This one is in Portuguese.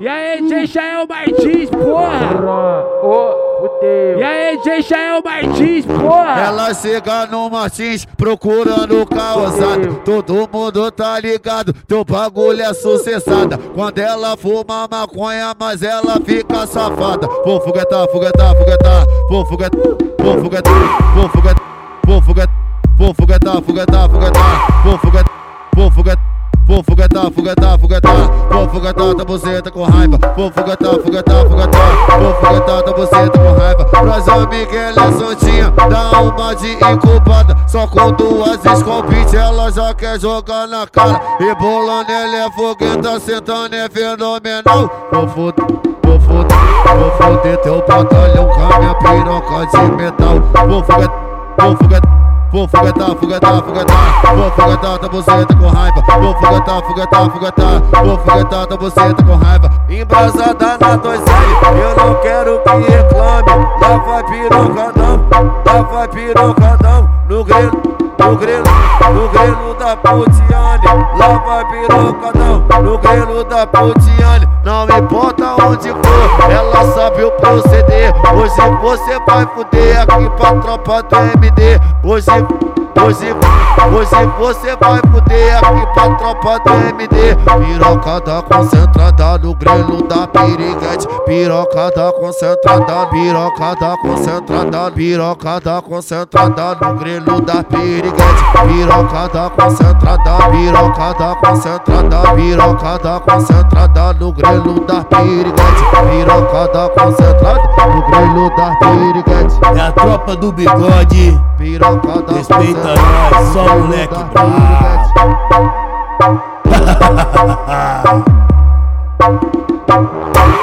E aí, Jael Martins, porra! Ô, fudeu. E aí, Jael Martins, porra! Ela chega no Martins procurando causada. Todo mundo tá ligado, teu bagulho é sucessada. Quando ela fuma maconha, mas ela fica safada. Vou foguetar, foguetar, foguetar. Vou foguetar, vou foguetar, vou foguetar, vou foguetar, vou foguetar, foguetar, foguetar. Vou foguetar, vou foguetar. Vou foguetar, foguetar, foguetar, vou foguetar da buceta com raiva. Vou foguetar, foguetar, foguetar, vou foguetar da buceta com raiva. Pras amigas ela é soltinha, dá uma de incubada. Só com duas escopite ela já quer jogar na cara. E bolando ela é fogueta, sentando é fenomenal. Vou foder, vou foder, vou foder teu batalhão com a minha piroca de metal. Vou foguetar, vou foguetar. Vou foguetar, foguetar, foguetar. Vou foguetar da buceta com raiva. Vou foguetar, foguetar, foguetar. Vou foguetar da buceta com raiva. Embrasada na 2 Eu não quero que reclame. Lá vai pirocadão Lá vai pirocadão No grelo, no grelo No grelo da Putiane Lá vai pirocadão No grelo da Putiane Não importa onde for Ela sabe o proceder. Hoje você vai fuder Aqui pra tropa do MD Hoje, hoje, hoje você vai fuder aqui pra tropa do MD. Pirocada concentrada no grelo da piriguete. Pirocada concentrada, pirocada concentrada, pirocada concentrada no grelo da piriguete. Pirocada concentrada, pirocada concentrada, pirocada concentrada no grelo da piriguete. Pirocada concentrada no grelo da piriguete. Tropa do bigode. Respeita nós, só moleque brabo.